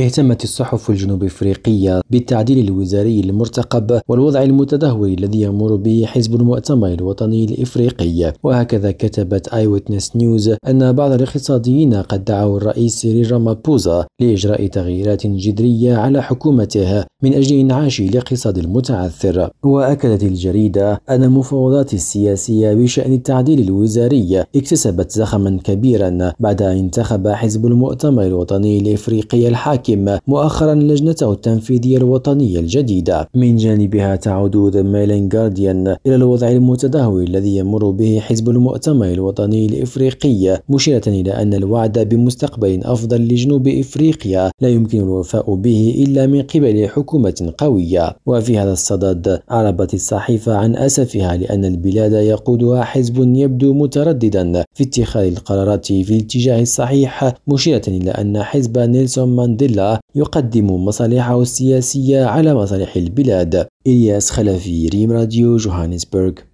اهتمت الصحف الجنوب إفريقية بالتعديل الوزاري المرتقب والوضع المتدهور الذي يمر به حزب المؤتمر الوطني الإفريقي. وهكذا كتبت Eyewitness News أن بعض الاقتصاديين قد دعوا الرئيس سيريل رامافوزا لإجراء تغييرات جذرية على حكومته. من أجل إنعاش الاقتصاد المتعثر. وأكدت الجريدة أن المفاوضات السياسية بشأن التعديل الوزاري اكتسبت زخما كبيرا بعد أن انتخب حزب المؤتمر الوطني الافريقي الحاكم مؤخرا لجنته التنفيذية الوطنية الجديدة. من جانبها تعود The Mail and Guardian إلى الوضع المتدهور الذي يمر به حزب المؤتمر الوطني الإفريقي مشيرة إلى أن الوعد بمستقبل أفضل لجنوب إفريقيا لا يمكن الوفاء به إلا من قبل حكومة قوية. وفي هذا الصدد أعربت الصحيفة عن أسفها لأن البلاد يقودها حزب يبدو مترددا في اتخاذ القرارات في الاتجاه الصحيح مشيرة إلى أن حزب نيلسون مانديلا يقدم مصالحه السياسية على مصالح البلاد. إلياس خلفي ريم راديو جوهانسبرغ.